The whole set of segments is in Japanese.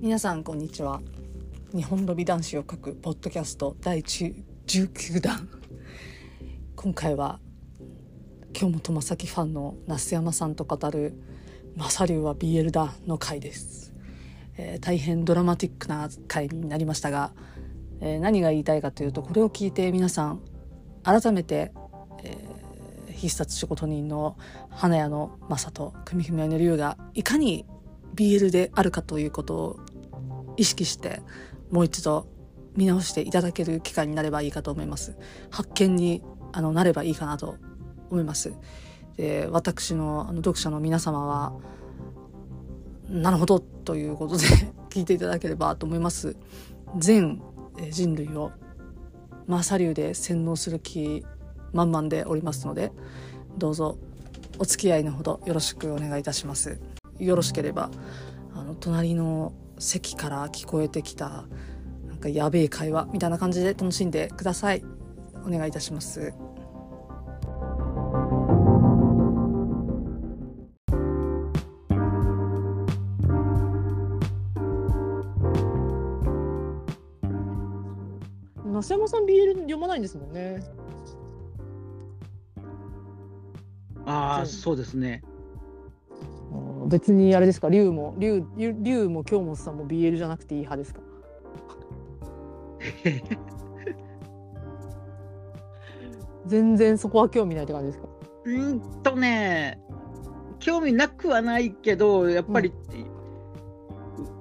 皆さんこんにちは。日本の美男子を書くポッドキャスト第19弾。今回は京本正樹ファンの那須山さんと語る「マサリュウは BL だ」の回です、えー、大変ドラマティックな回になりましたが、えー、何が言いたいかというとこれを聞いて皆さん改めて、えー、必殺仕事人の花屋の正人組姫の龍がいかに BL であるかということを意識してもう一度見直していただける機会になればいいかと思います。発見にあのなればいいかなと思います。で私のあの読者の皆様はなるほどということで 聞いていただければと思います。全人類をマーサ流で洗脳する気満々でおりますのでどうぞお付き合いのほどよろしくお願いいたします。よろしければあの隣の席から聞こえてきたなんかやべえ会話みたいな感じで楽しんでください。お願いいたします。増山さん BL 読まないんですもんね。ああそうですね別にあれですか？龍も龍龍も京本さんも BL じゃなくていい派ですか？全然そこは興味ないって感じですか？うんとね興味なくはないけどやっぱり、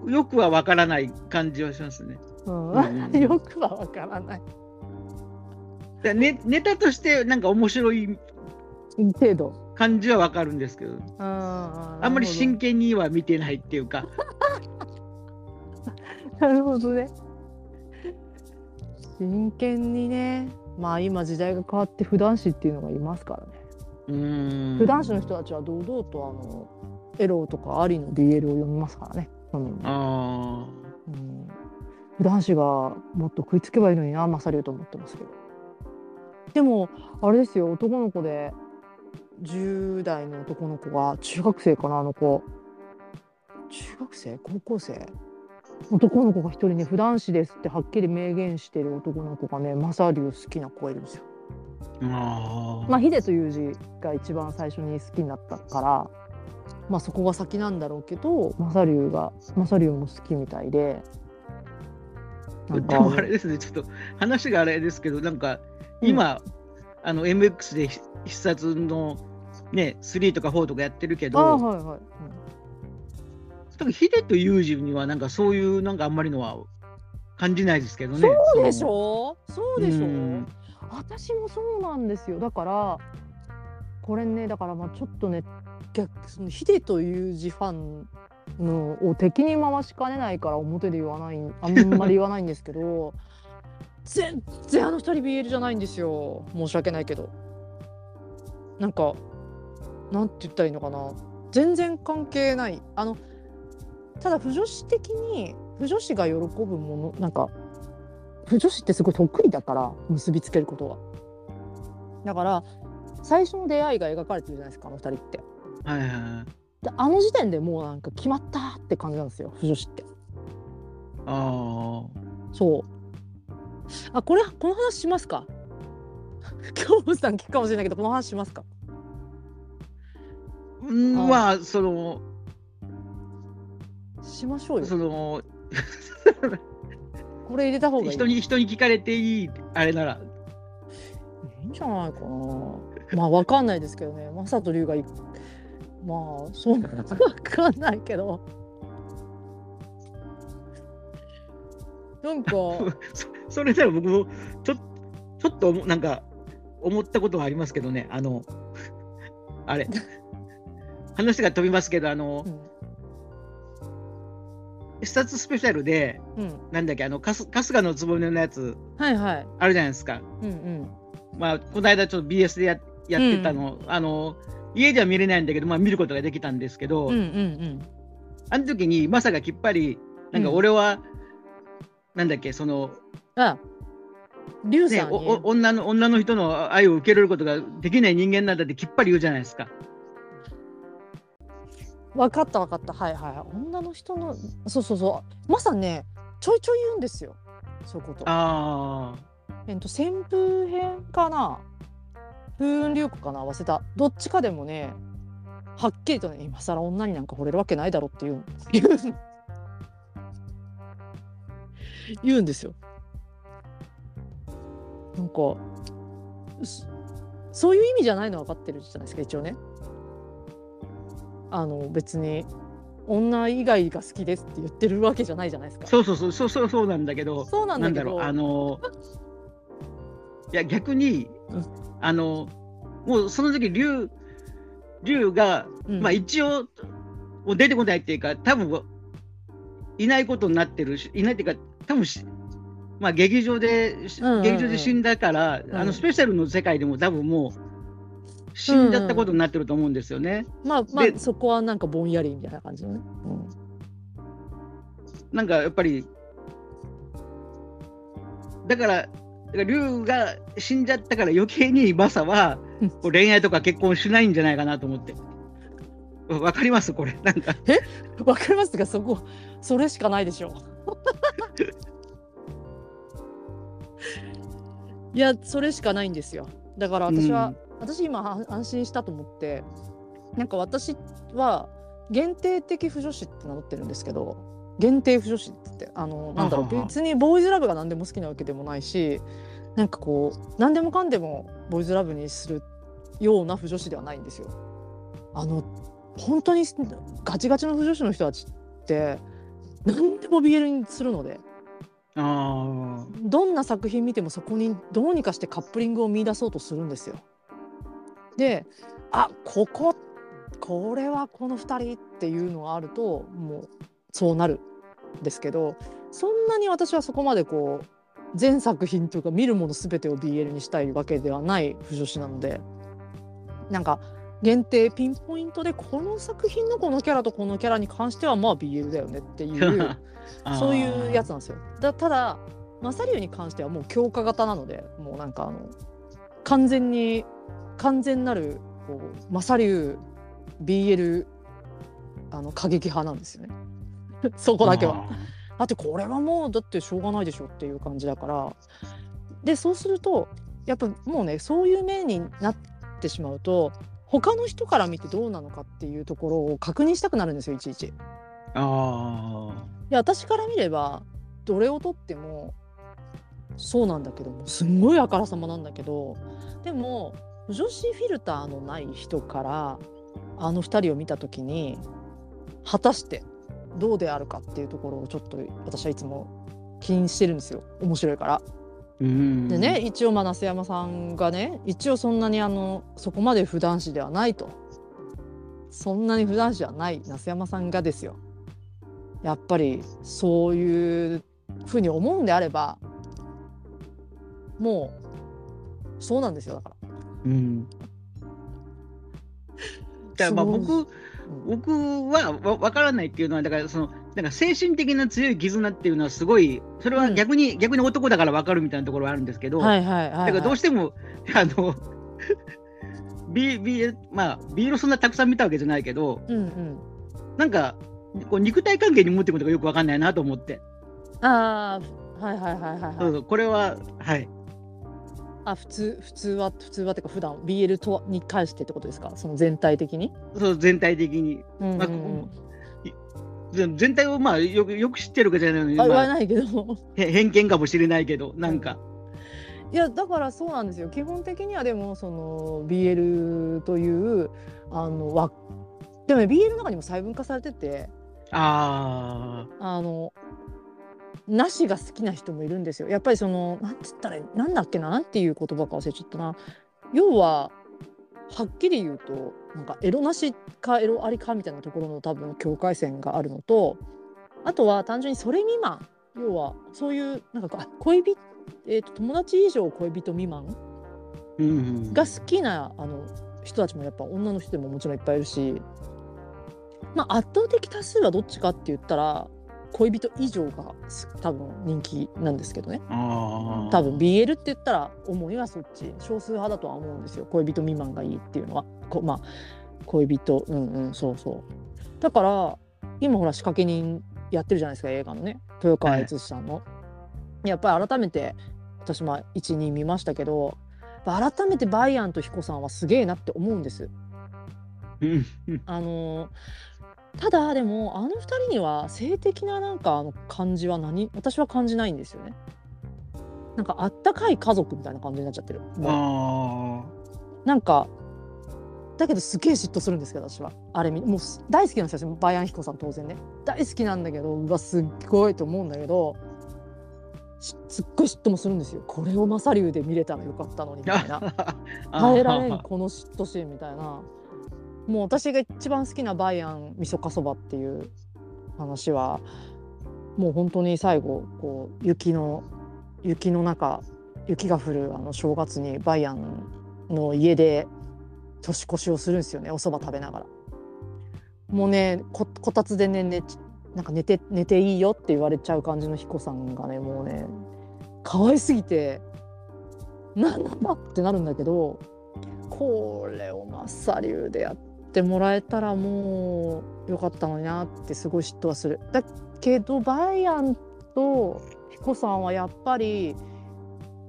うん、よくはわからない感じはしますね。うん、よくはわからない。ネネタとしてなんか面白い程度感じはわかるんですけど。あんまり真剣には見てないっていうか。なるほどね。真剣にね。まあ今時代が変わって普段師っていうのがいますからね。うん。普段師の人たちは堂々とあのエロとかありの BL を読みますからね、うん、あうん、普段師がもっと食いつけばいいのになマサリュウと思ってますけど。でもあれですよ。男の子で10代の男の子が中学生かなあの子中学生高校生男の子が一人ね普段子ですってはっきり明言してる男の子がねマサリュウ好きな子がいるんですよ。あまあヒデという字が一番最初に好きになったからまあそこが先なんだろうけどマサリュウがマサリュウも好きみたいで。でもあれですねちょっと話があれですけどなんか今、うんあの MX で必殺のね3とか4とかやってるけど、はいはい、うん、ヒデとユージにはなんかそういうなんかあんまりのは感じないですけどね。そうでしょ？そうでしょ、うん、私もそうなんですよ。だからこれねだからまあちょっとね逆そのヒデとユージファンのを敵に回しかねないから表で言わないあんまり言わないんですけど 全然あの2人 BL じゃないんですよ。申し訳ないけど。なんかなんて言ったらいいのかな。全然関係ない。あのただ不女子的に不女子が喜ぶものなんか不女子ってすごい得意だから結びつけることは。だから最初の出会いが描かれてるじゃないですかあの2人って。はいはいはい、であの時点でもうなんか決まったって感じなんですよ不女子って。ああ。そうあこれこの話しますか？今日さん聞くかもしれないけどこの話しますか？うんまあそのしましょうよ。その これ入れた方がいい。人に人に聞かれていいあれなら。いいんじゃないかな。まあわかんないですけどね。正人龍がいまあそんな わかんないけどなんか。それなら僕もちょちょっとなんか思ったことはありますけどね、あの、あれ、話が飛びますけど、あの、うん、視察スペシャルで、うん、なんだっけ、あの、春日のつぼみのやつ、はいはい、あるじゃないですか。うんうん、まあ、この間ちょっと BS でややってたの、うん、あの、家では見れないんだけど、まあ、見ることができたんですけど、うんうんうん、あの時にまさかきっぱり、なんか俺は、なんだっけ、その、あ龍さん、ね、女の女の人の愛を受け入れることができない人間なんだってきっぱり言うじゃないですか。分かった分かった。はいはい女の人のそうそうそう。まさにねちょいちょい言うんですよ。そういうこと。あえっと旋風編かな？風雲流子かな？忘れた。どっちかでもねはっきりとね今更女になんか惚れるわけないだろっていう言う 言うんですよ。なんかそそういう意味じゃないのは分かってるじゃないですか一応ね。あの別に女以外が好きですって言ってるわけじゃないじゃないですか。あ、そうそうそうそうそうそうなんだけど、そうなんだけど。なんだろう、あの、いや、逆にうん、あの、もうその時、竜、竜が、うん。まあ一応、もう出てこないっていうか、多分いないことになってるし、いないっていうか、多分しまあ劇場で、しうんうんうん。劇場で死んだから、ん。あのスペシャルの世界でも多分もう、死んじゃったことになってると思うんですよね。まあまあでそこはなんかぼんやりみたいな感じのね、うん。なんかやっぱり、だから、龍が死んじゃったから余計にマサは恋愛とか結婚しないんじゃないかなと思って。わわかりますこれ。なんか。わかりますがそこそれしかないでしょう いやそれしかないんですよだから私は、私今は安心したと思ってなんか私は限定的不女子って名乗ってるんですけど限定不女子ってあのなんだろう別にボーイズラブが何でも好きなわけでもないしなんかこう何でもかんでもボーイズラブにするような不女子ではないんですよ。あの本当にガチガチの不女子の人たちって何でも BL にするのであどんな作品見てもそこにどうにかしてカップリングを見出そうとするんですよ。であこここれはこの2人っていうのがあるともうそうなるんですけどそんなに私はそこまでこう全作品というか見るもの全てを BL にしたいわけではない不女子なのでなんか限定ピンポイントでこの作品のこのキャラとこのキャラに関してはまあ BL だよねっていうあ。そういうやつなんですよ。だただマサリュウに関してはもう強化型なのでもうなんかあの完全に完全なるこうマサリュウ BL あの過激派なんですよね。そこだけは。だってこれはもうだってしょうがないでしょっていう感じだからでそうするとやっぱもうねそういう面になってしまうと他の人から見てどうなのかっていうところを確認したくなるんですよいちいち。あいや私から見ればどれをとってもそうなんだけどもすんごいあからさまなんだけどでも女子フィルターのない人からあの2人を見た時に果たしてどうであるかっていうところをちょっと私はいつも気にしてるんですよ面白いから。でね一応まあ那須山さんがね一応そんなにあのそこまで普段子ではないと。そんなに普段子ではない那須山さんがですよ。やっぱりそういうふうに思うんであればもうそうなんですよだから。うん。じゃあまあ僕僕はわ分からないっていうのはだからそのなんか精神的な強い絆っていうのはすごいそれは逆に、逆に男だから分かるみたいなところはあるんですけど、はいはいはい、はい、だからどうしても あの B B まあビールそんなたくさん見たわけじゃないけどうんうん。なんかこう肉体関係に持ってくることがよく分かんないなと思って、ああはいはいはいはいはい。そうそうこれははい。あ普通普通は普通はっていうか普段 BL とはに関してってことですか？その全体的に、そう全体的に、うんうんうん。まあ全体をまあよくよく知ってるわけじゃないのに、あ言わまあ、ないけど。へ偏見かもしれないけどなんか、いやだからそうなんですよ。基本的にはでもその BL というあのわでもね BL の中にも細分化されてて。ああのなしが好きな人もいるんですよ。やっぱりそのなんつったらなんだっけななんていう言葉か忘れちゃったな。要ははっきり言うとなんかエロなしかエロありかみたいなところの多分境界線があるのとあとは単純にそれ未満要はそういうなんかあ恋人、えー、と友達以上恋人未満が好きなあの人たちもやっぱ女の人でももちろんいっぱいいるし、まあ、圧倒的多数はどっちかって言ったら恋人以上がす多分人気なんですけどね。あー。多分 BL って言ったら主にはそっち少数派だとは思うんですよ。恋人未満がいいっていうのは。こまあ恋人うんうんそうそう。だから今ほら仕掛け人やってるじゃないですか映画のね。豊川悦司さんの。やっぱり改めて私も12見ましたけど改めてバイアンと彦さんはすげえなって思うんです。うん。あのただでもあの2人には性的ななんかあの感じは何私は感じないんですよね。なんかあったかい家族みたいな感じになっちゃってる。あなんかだけどすげえ嫉妬するんですけど私はあれ見もうす大好きなんですよバイアン彦さん当然ね大好きなんだけどうわすっごいと思うんだけどしすっごい嫉妬もするんですよこれをマサリュウで見れたらよかったのにみたいな あ。耐えられんこの嫉妬シーンみたいなもう私が一番好きなバイアン味噌かそばっていう話はもう本当に最後こう雪の雪の中雪が降るあの正月にバイアンの家で年越しをするんですよねお蕎麦食べながら。もうねここたつでねねなんか寝て寝ていいよって言われちゃう感じの彦さんがねもうね可愛すぎて何なんだってなるんだけどこれをマッサリューでやってもらえたらもうよかったのになってすごい嫉妬はする。だけどバイアンと彦さんはやっぱり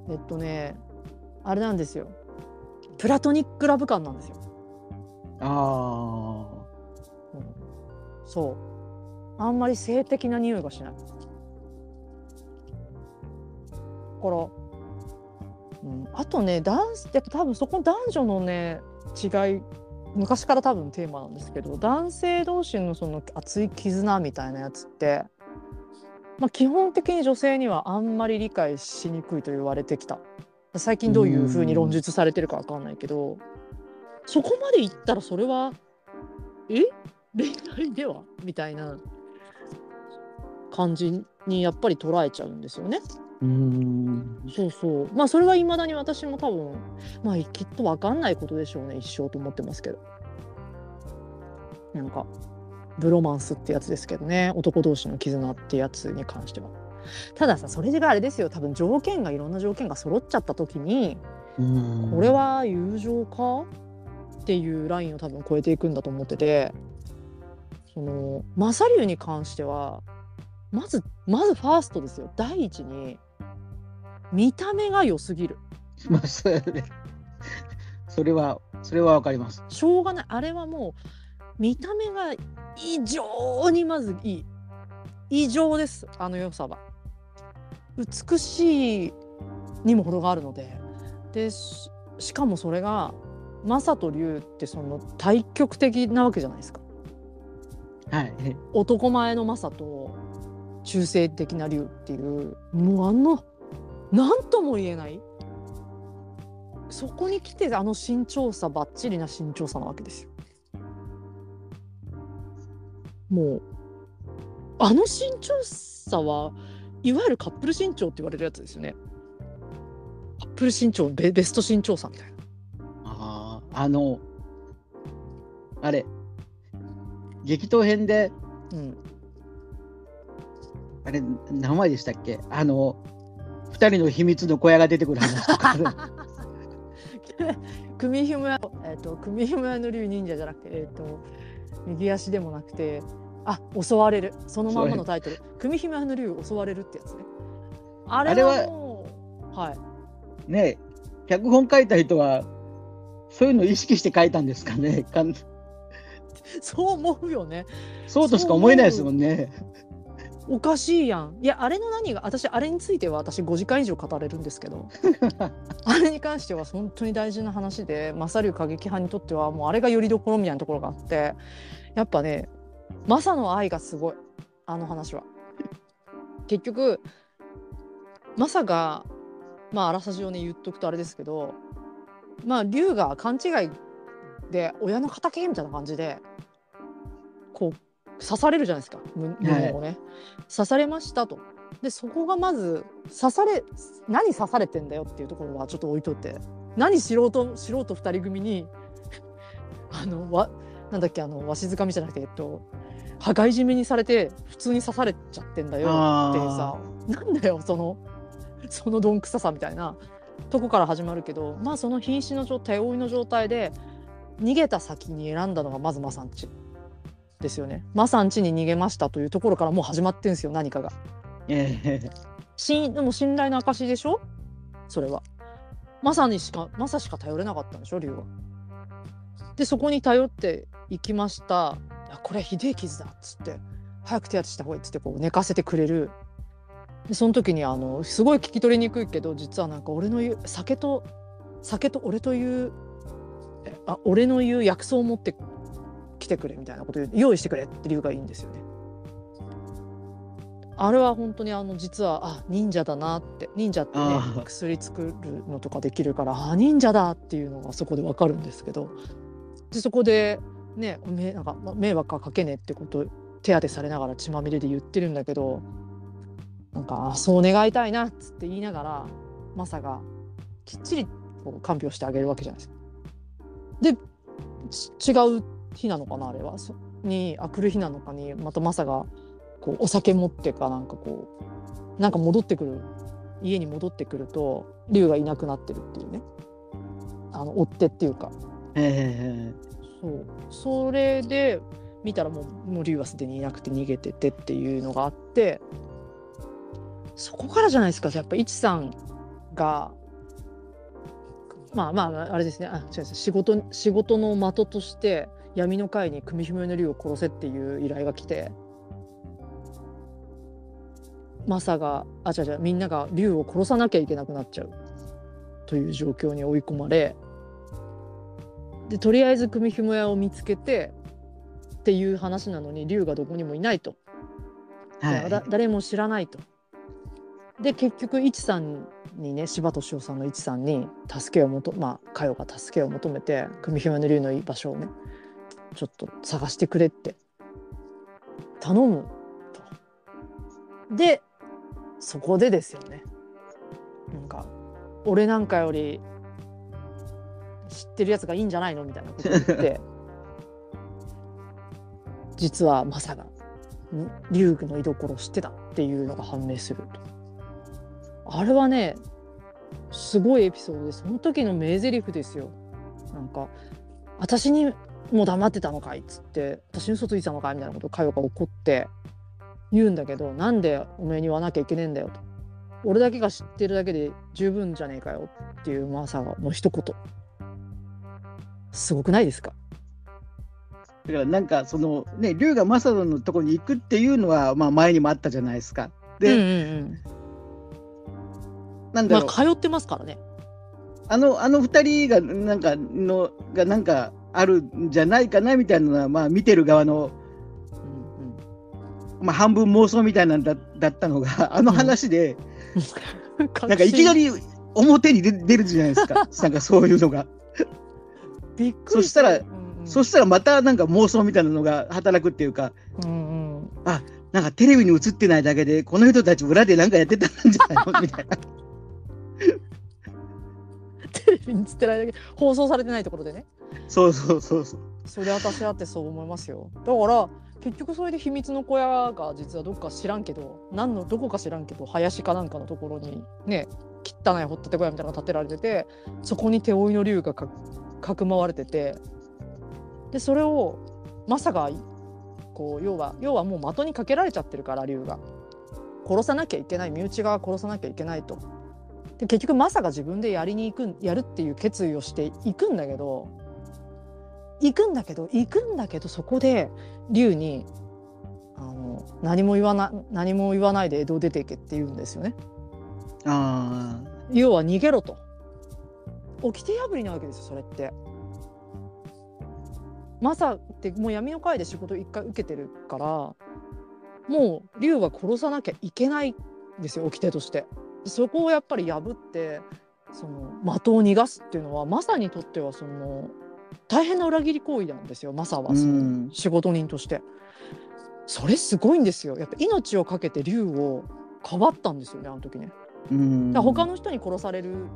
えっとねあれなんですよプラトニックラブ感なんですよ。あそうあんまり性的な匂いがしない。だから、うん、あとねダンスやっぱ多分そこ男女のね違い昔から多分テーマなんですけど男性同士のその熱い絆みたいなやつって、まあ、基本的に女性にはあんまり理解しにくいと言われてきた。最近どういうふうに論述されてるかわかんないけどそこまで言ったらそれはえ？恋愛では？みたいな感じにやっぱり捉えちゃうんですよね。ーうん。そうそう。まあそれはいまだに私も多分まあきっと分かんないことでしょうね。一生と思ってますけど。なんかブロマンスってやつですけどね。男同士の絆ってやつに関しては。たださそれがあれですよ。多分条件がいろんな条件が揃っちゃった時にうん。これは友情か？っていうラインを多分超えていくんだと思ってて。そのマサリュウに関してはまずまずファーストですよ。第一に見た目が良すぎる。まあそれはそれはわかります。しょうがない。あれはもう見た目が異常にまずい。い異常です。あの良さは。美しいにも程があるので。でししかもそれがマサとリュウってその対極的なわけじゃないですか。はい。男前のマサと中性的なリュウっていうもうあの何とも言えないそこに来てあの身長差ばっちりな身長差なわけですよ。もうあの身長差はいわゆるカップル身長って言われるやつですよね。カップル身長ベベスト身長差みたいな。ああ、あの、あれ、激闘編で、うん、あれ、何枚でしたっけ？あの、二人の秘密の小屋が出てくる話とか。組紐屋、えっ、と組紐屋の竜忍者じゃなくて、えっ、と右足でもなくて、あ襲われるそのまんまのタイトル組紐屋の竜襲われるってやつね。あれはもうはい。ね脚本書いた人は、そういうのを意識して書いたんですかね。かんそう思うよね。そうとしか思えないですもんね。おかしいやん。いやあれの何が私あれについては私5時間以上語れるんですけど あれに関しては本当に大事な話でマサリュウ過激派にとってはもうあれがよりどころみたいなところがあってやっぱねマサの愛がすごいあの話は。結局マサがまああらさじをね言っとくとあれですけどまあ龍が勘違いで親の敵みたいな感じでこう刺されるじゃないですか。む胸をね、刺されましたと。でそこがまず刺され何刺されてんだよっていうところはちょっと置いといて。何素人素人2人組に あのわなんだっけあのわしづかみじゃなくてえっと羽交い締めにされて普通に刺されちゃってんだよっていうさなんだよそのそのどんくささみたいなとこから始まるけどまあその瀕死の状態手負いの状態で逃げた先に選んだのがまずマサンチですよね。マサン家に逃げましたというところからもう始まってんですよ何かが。でも信頼の証でしょ？それは。マサにしかマサしか頼れなかったんでしょ龍は。でそこに頼っていきました。これはひでえ傷だっつって早く手当てした方がいいっつってこう寝かせてくれる。でその時にあのすごい聞き取りにくいけど実はなんか俺の言う酒と酒と俺というえあ俺の言う薬草を持って来てくれみたいなこと用意してくれって龍がいいんですよね。あれは本当にあの実はあ忍者だなって忍者ってね薬作るのとかできるからあ忍者だっていうのがそこでわかるんですけどでそこでねめなんかま迷惑はかけねえってことを手当てされながら血まみれで言ってるんだけどなんかあそう願いたいなっつって言いながらマサがきっちりこう看病してあげるわけじゃないですか。でち違う日なのかなあれは？そにあ来る日なのかにまたマサがこうお酒持ってかなんかこうなんか戻ってくる家に戻ってくると龍がいなくなってるっていうね。あの追ってっていうか。えそう。それで見たらもうもう龍はすでにいなくて逃げててっていうのがあってそこからじゃないですか。やっぱ一さんがまあまああれですね。あ違う違う。仕事仕事の的として闇の会に組姫の龍を殺せっていう依頼が来てマサがあ違う違うみんなが龍を殺さなきゃいけなくなっちゃう。という状況に追い込まれでとりあえず組紐屋を見つけてっていう話なのに龍がどこにもいないと、はい。だ誰も知らないと。で結局一さんにね柴敏夫さんの一さんに助けを求まあ佳代が助けを求めて組紐屋の龍の居場所をねちょっと探してくれって。頼むと。でそこでですよね。なんか俺なんかより知ってるやつがいいんじゃないのみたいなこと言って。実はマサがん？龍具の居所を知ってたっていうのが判明すると。あれはねすごいエピソードでその時の名台詞ですよ。なんか私にもう黙ってたのかいっつって私に嘘ついてたのかいみたいなことを佳代が怒って言うんだけどなんでおめえに言わなきゃいけねえんだよと。俺だけが知ってるだけで十分じゃねえかよっていうマサの一言。すごくないですか？だからなんかそのね龍がマサドのとこに行くっていうのはまあ前にもあったじゃないですか。で、うんうんうん。なんだろう、まあ通ってますからね。あのあの二人がなんかのがなんかあるんじゃないかなみたいなのはまあ見てる側のうんまあ半分妄想みたいなんだだったのがあの話で、うん、なんかいきなりり表に出出るじゃないですか。なんかそういうのが。びっくりそしたらうんうん、そしたらまたなんか妄想みたいなのが働くっていうか、うんうん、なんかテレビに映ってないだけで、この人たち裏でなんかやってたんじゃないの？みたいな。テレビに映ってないだけ放送されてないところでね そうそうそうそう。それ私だってそう思いますよだから結局それで秘密の小屋が実はどっか知らんけど何のどこか知らんけど林かなんかのところにね汚い掘ったて小屋みたいなのが建てられててそこに手負いの竜がかかくまわれててでそれをマサがこう要は要はもう的にかけられちゃってるから竜が殺さなきゃいけない身内側殺さなきゃいけないと。で結局マサが自分でやりに行くやるっていう決意をして行くんだけど行くんだけど行くんだけどそこで竜にあの何も言わな何も言わないで江戸を出ていけって言うんですよね。あ要は逃げろと。掟破りなわけですよそれって。マサってもう闇の会で仕事一回受けてるからもう竜は殺さなきゃいけないんですよ掟として。そこをやっぱり破ってその的を逃がすっていうのはマサにとってはその大変な裏切り行為なんですよマサは。そのうん。仕事人として。それすごいんですよ。やっぱ命を懸けて竜をかばったんですよねあの時ね。だ他の人に殺される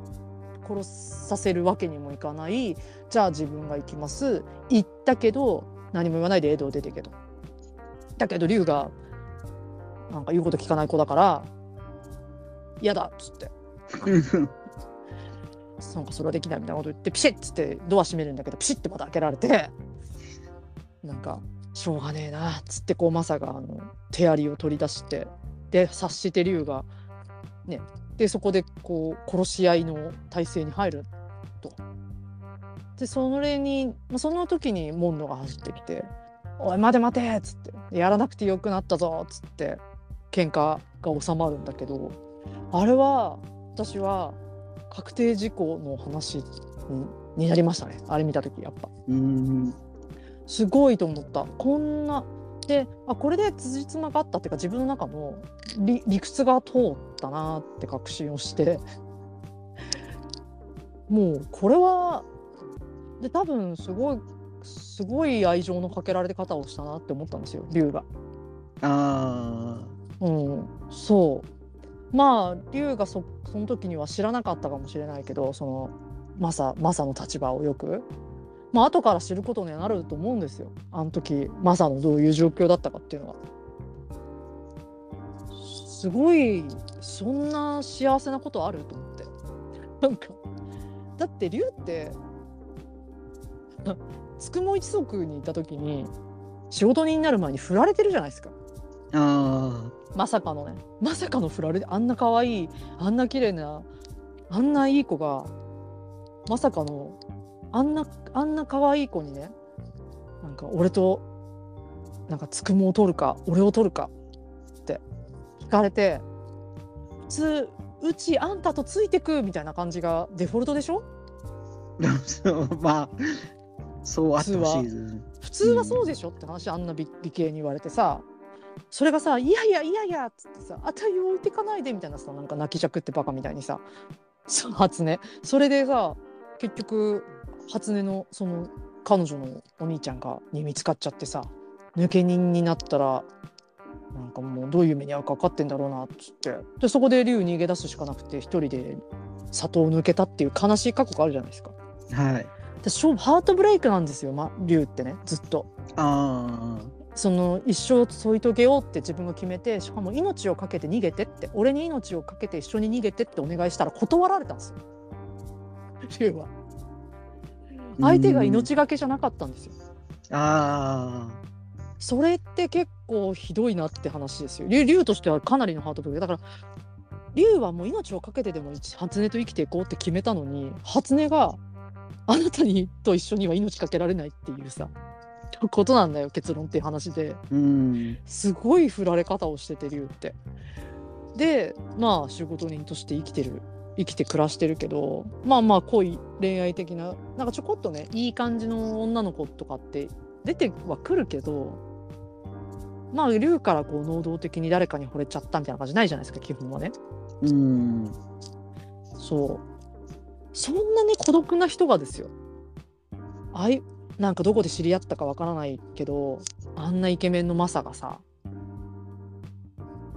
殺させるわけにもいかない。じゃあ自分が行きます。行ったけど何も言わないで江戸を出てけと。だけど龍がなんか言うこと聞かない子だから嫌だっつって なんかそれはできないみたいなこと言ってピシッつってドア閉めるんだけどピシッてまた開けられてなんかしょうがねえなっつってこうマサがあの手槍を取り出してで察して龍がねでそこでこう殺し合いの体勢に入ると。でそれにその時にモンドが走ってきて「おい待て待て!」っつって「やらなくてよくなったぞ」っつって喧嘩が収まるんだけどあれは私は確定事項の話にになりましたね。あれ見た時やっぱ。うん。すごいと思った。こんなであこれで辻褄があったっていうか自分の中の理理屈が通ったなって確信をして。もうこれはで多分すごいすごい愛情のかけられ方をしたなって思ったんですよ龍が。あうん、そうまあ龍がそその時には知らなかったかもしれないけどそのマサマサの立場をよく。まあ後から知ることにはなると思うんですよ。あの時マサのどういう状況だったかっていうのは。すごいそんな幸せなことあると思って。なんかだって龍ってつくも一族にいた時に仕事人になる前に振られてるじゃないですか。ああまさかのね。まさかの振られてあんな可愛いあんな綺麗なあんないい子がまさかのあんなあんな可愛い子にねなんか俺となんかつくもを取るか俺を取るかって聞かれて普通うちあんたとついてくみたいな感じがデフォルトでしょ？まあそうあってほしい。普通はそうでしょって話あんな美美形に言われてさそれがさ「いやいやいやいや」っつってさ「あたり置いてかないで」みたいなさなんか泣きじゃくってバカみたいにさ そう初音それでさ結局初音のその彼女のお兄ちゃんがに見つかっちゃってさ抜け人になったらなんかもうどういう目に遭うか分かってんだろうなっつってでそこで龍逃げ出すしかなくて一人で里を抜けたっていう悲しい過去があるじゃないですか。はい。でハートブレイクなんですよ、ま、龍ってねずっと。あその一生添い遂げようって自分が決めてしかも命を懸けて逃げてって俺に命を懸けて一緒に逃げてってお願いしたら断られたんですよ。龍は。相手が命がけじゃなかったんですよ。あ。あそれって結構ひどいなって話ですよ。龍龍としてはかなりのハートブレイク。だから龍はもう命を懸けてでも一初音と生きていこうって決めたのに初音があなたにと一緒には命かけられないっていうさことなんだよ結論っていう話であ。うん。すごい振られ方をしてて龍って。でまあ仕事人として生きてる生きて暮らしてるけどまあまあ恋恋愛的ななんかちょこっとねいい感じの女の子とかって出てはくるけどまあ龍からこう能動的に誰かに惚れちゃったみたいな感じないじゃないですか基本はね。うん。そうそんなね孤独な人がですよあいなんかどこで知り合ったかわからないけどあんなイケメンのマサがさ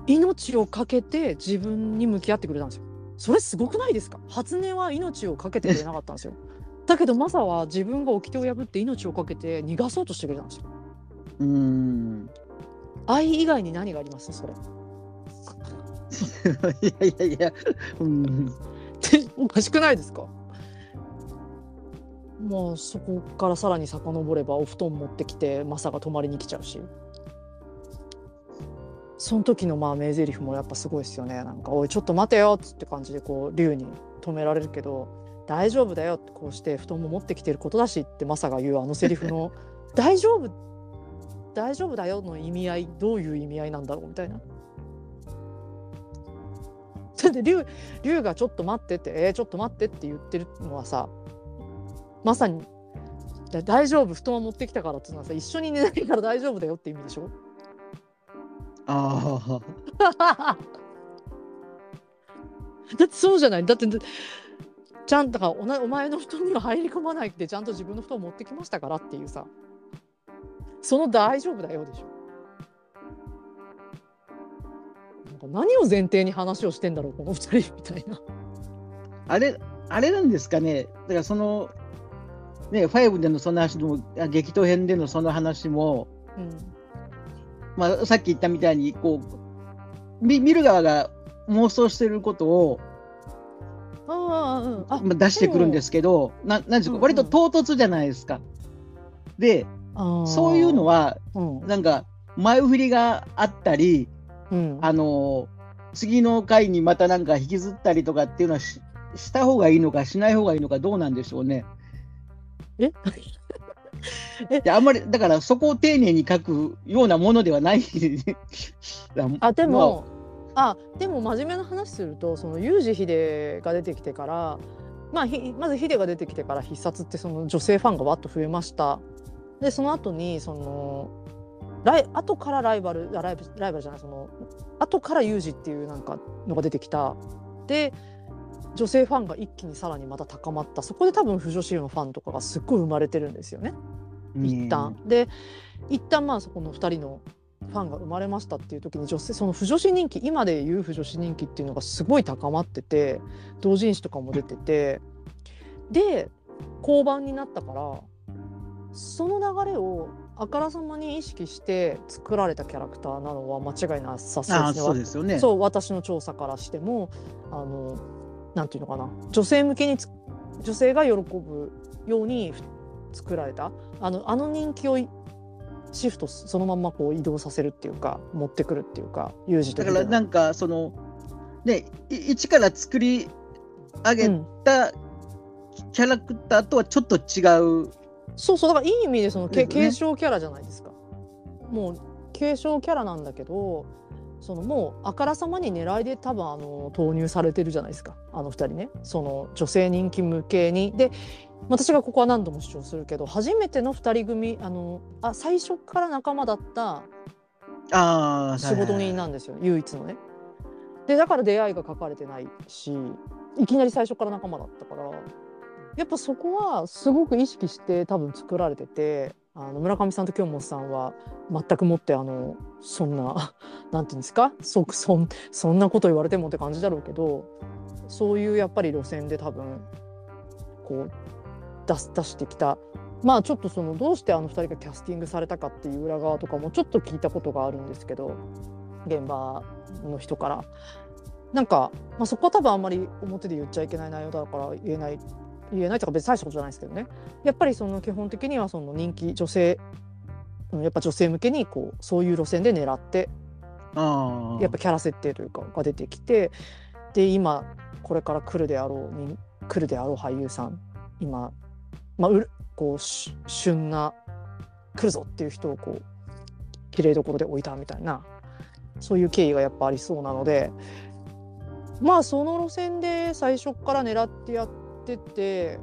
命を懸けて自分に向き合ってくれたんですよ。それすごくないですか？初音は命を懸けてくれなかったんですよ。だけどマサは自分が掟を破って命を懸けて逃がそうとしてくれたんですよ。うん。愛以外に何があります？それ。いやいやいや。うん。っ ておかしくないですか？まあそこからさらに遡ればお布団持ってきてマサが泊まりに来ちゃうしその時のまあ名台詞もやっぱすごいですよねなんか「おいちょっと待てよ」って感じでこう龍に止められるけど「大丈夫だよ」ってこうして布団も持ってきてることだしってマサが言うあのセリフの「大丈夫大丈夫だよ」の意味合いどういう意味合いなんだろうみたいな。だって龍龍がちょっと待ってって、えー、ちょっと待ってって言ってるのはさ、まさに、だ大丈夫、布団は持ってきたからってのはさ、一緒に寝ないから大丈夫だよって意味でしょ？ああ。だってそうじゃないだって、ちゃんとかおなお前の布団には入り込まないでちゃんと自分の布団を持ってきましたからっていうさ、その大丈夫だよでしょ。なんか何を前提に話をしてんだろう、この二人みたいな。あれ、あれなんですかね。だからその、ね、5でのその話も、あ激闘編でのその話も、うんまあ、さっき言ったみたいに、こう、見見る側が妄想してることを、ああ、うん。あ、まあ、出してくるんですけど、ななんですか、割と唐突じゃないですか。で、そういうのは、はうんなんか前振りがあったりうん、あの次の回にまたなんか引きずったりとかっていうのはしした方がいいのかしない方がいいのかどうなんでしょうね。え？であんまりだからそこを丁寧に書くようなものではない あでも、あでも真面目な話するとそのユージヒデが出てきてから、まあ、ひまずヒデが出てきてから必殺ってその女性ファンがわっと増えました。でその後にそのライ後からライバルあライバルライバルじゃないその後からユージっていうなんかのが出てきた。で女性ファンが一気にさらにまた高まったそこで多分不女子のファンとかがすっごい生まれてるんですよね。一旦、で一旦まあそこの2人のファンが生まれましたっていう時に女性その不女子人気今でいう不女子人気っていうのがすごい高まってて同人誌とかも出ててで交番になったからその流れをあからさまに意識して作られたキャラクターなのは間違いなさそうですね。そうですよね。そう私の調査からしてもあのなんていうのかな。女性向けにつ女性が喜ぶように作られた。あのあの人気をいシフトすそのまんまこう移動させるっていうか持ってくるっていうか有事とだからなんかそのねい一から作り上げうん、たキャラクターとはちょっと違う。そうそうだからいい意味でそのね。継承キャラじゃないですか。もう継承キャラなんだけどそのもうあからさまに狙いで多分あの投入されてるじゃないですか。あの二人ね。その女性人気向けに。で私がここは何度も主張するけど初めての二人組あのあ最初から仲間だったああ仕事人なんですよ、唯一のね。でだから出会いが書かれてないしいきなり最初から仲間だったから。やっぱそこはすごく意識して多分作られててあの村上さんと京本さんは全くもってあのそんな なんていうんですか？そそんそんなこと言われてもって感じだろうけどそういうやっぱり路線で多分こう出す出してきた。まあちょっとそのどうしてあの2人がキャスティングされたかっていう裏側とかもちょっと聞いたことがあるんですけど現場の人から。なんか、まあ、そこは多分あんまり表で言っちゃいけない内容だから言えない言えないとか別に大したことじゃないですけどね。やっぱりその基本的にはその人気女性うんやっぱ女性向けにこうそういう路線で狙ってやっぱキャラ設定というかが出てきてで今これから来るであろうに来るであろう俳優さん今、まあ、うるこうし旬な来るぞっていう人をこう綺麗どころで置いたみたいなそういう経緯がやっぱありそうなのでまあその路線で最初から狙ってやってて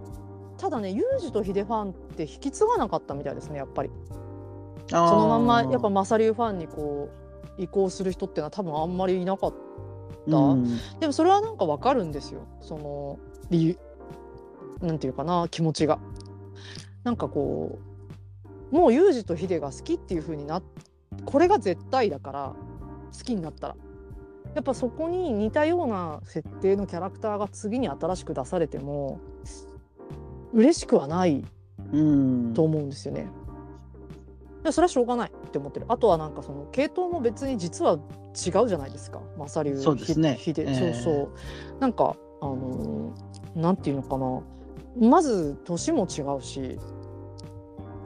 ただねユージとヒデファンって引き継がなかったみたいですねやっぱり。そそのまんまやっぱマサリューファンにこう移行する人っていうのは多分あんまりいなかった、うん。でもそれはなんかわかるんですよ。その理由なんていうかな気持ちが。なんかこうもうユージとヒデが好きっていう風になっこれが絶対だから好きになったらやっぱそこに似たような設定のキャラクターが次に新しく出されても嬉しくはないうんと思うんですよね。でそれはしょうがないって思ってる。あとはなんかその系統も別に実は違うじゃないですか。マサリュウそうですねそうそう。なんかあのーなんていうのかな。まず年も違うし、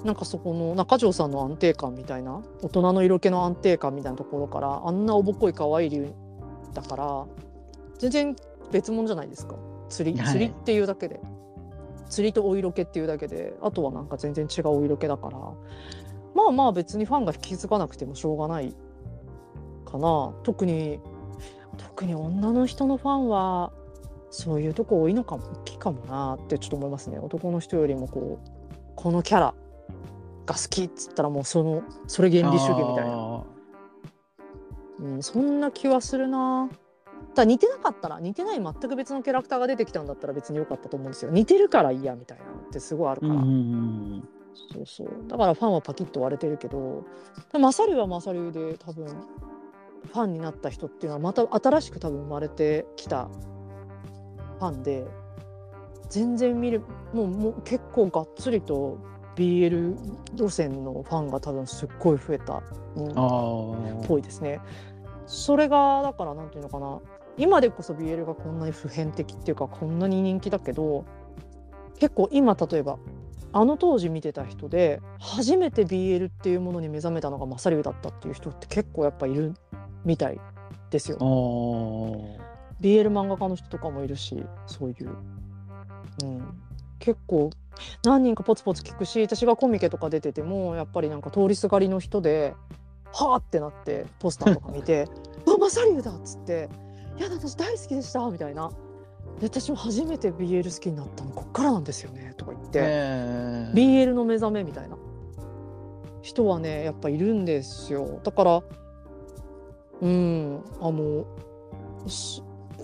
なんかそこの中条さんの安定感みたいな大人の色気の安定感みたいなところからあんなおぼっこい可愛いだから全然別物じゃないですか。釣りはい。釣りっていうだけで。釣りとお色気っていうだけで。あとはなんか全然違うお色気だから。まあまあ別にファンが引き継がなくてもしょうがないかな。特に特に女の人のファンはそういうとこ多いのかも大きいかもなってちょっと思いますね。男の人よりもこうこのキャラが好きっつったらもうそのそれ原理主義みたいな、あうん、そんな気はするな。ただ似てなかったら似てない全く別のキャラクターが出てきたんだったら別に良かったと思うんですよ。似てるから嫌みたいなのってすごいあるから、ーうんうんそうそう。だからファンはパキッと割れてるけどでマサリュウはマサリュウで多分ファンになった人っていうのはまた新しく多分生まれてきたファンで全然見るもうもう結構がっつりと BL 路線のファンが多分すっごい増えた、うんあー。ぽいですね。それがだからなんていうのかな。今でこそ BL がこんなに普遍的っていうかこんなに人気だけど結構今例えばあの当時見てた人で初めて BL っていうものに目覚めたのがマサリュウだったっていう人って結構やっぱいるみたいですよ。BL 漫画家の人とかもいるしそういう、うん、結構何人かポツポツ聞くし私がコミケとか出ててもやっぱりなんか通りすがりの人ではあってなってポスターとか見て「あマサリュウだ!」っつって「いや私大好きでした」みたいな。で私も初めて BL 好きになったのこっからなんですよねとか言って、BL の目覚めみたいな人はねやっぱいるんですよだからうんあの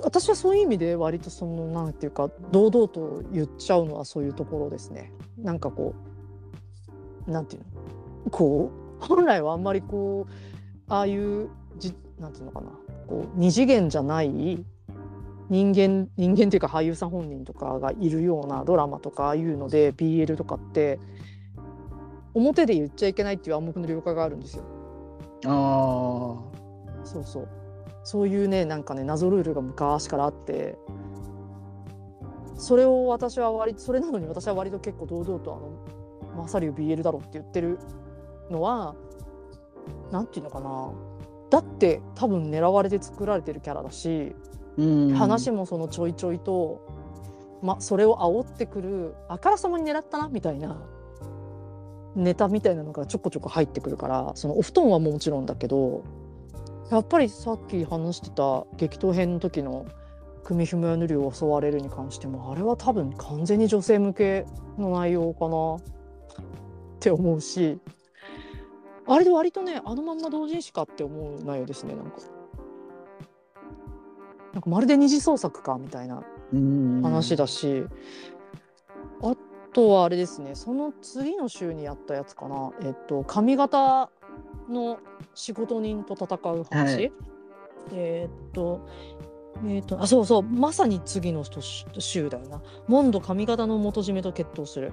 私はそういう意味で割とそのなんていうか堂々と言っちゃうのはそういうところですね。なんかこうなんていうの？こう本来はあんまりこうああいうじなんていうのかなこう二次元じゃない人間人間っていうか俳優さん本人とかがいるようなドラマとかああいうので BL とかって表で言っちゃいけないっていう暗黙の了解があるんですよ。あそうそうそういうねなんかね謎ルールが昔からあってそれを私は割それなのに私は割と結構堂々とあの「マサリュ BL だろ」って言ってるのは何て言うのかな。だって多分狙われて作られてるキャラだし、話もそのちょいちょいと、ま、それを煽ってくるあからさまに狙ったなみたいなネタみたいなのがちょこちょこ入ってくるからそのお布団はもちろんだけどやっぱりさっき話してた激闘編の時の組紐や塗りを襲われるに関してもあれは多分完全に女性向けの内容かな。って思うし。あれで割とねあのまんま同人誌かって思う内容ですねなんか。なんかまるで二次創作かみたいな話だし。あとはあれですねその次の週にやったやつかな。えっと髪型の仕事人と戦う話、はい、えー、っとえー、っとあそうそうまさに次の週だよな。モンド髪型の元締めと決闘する。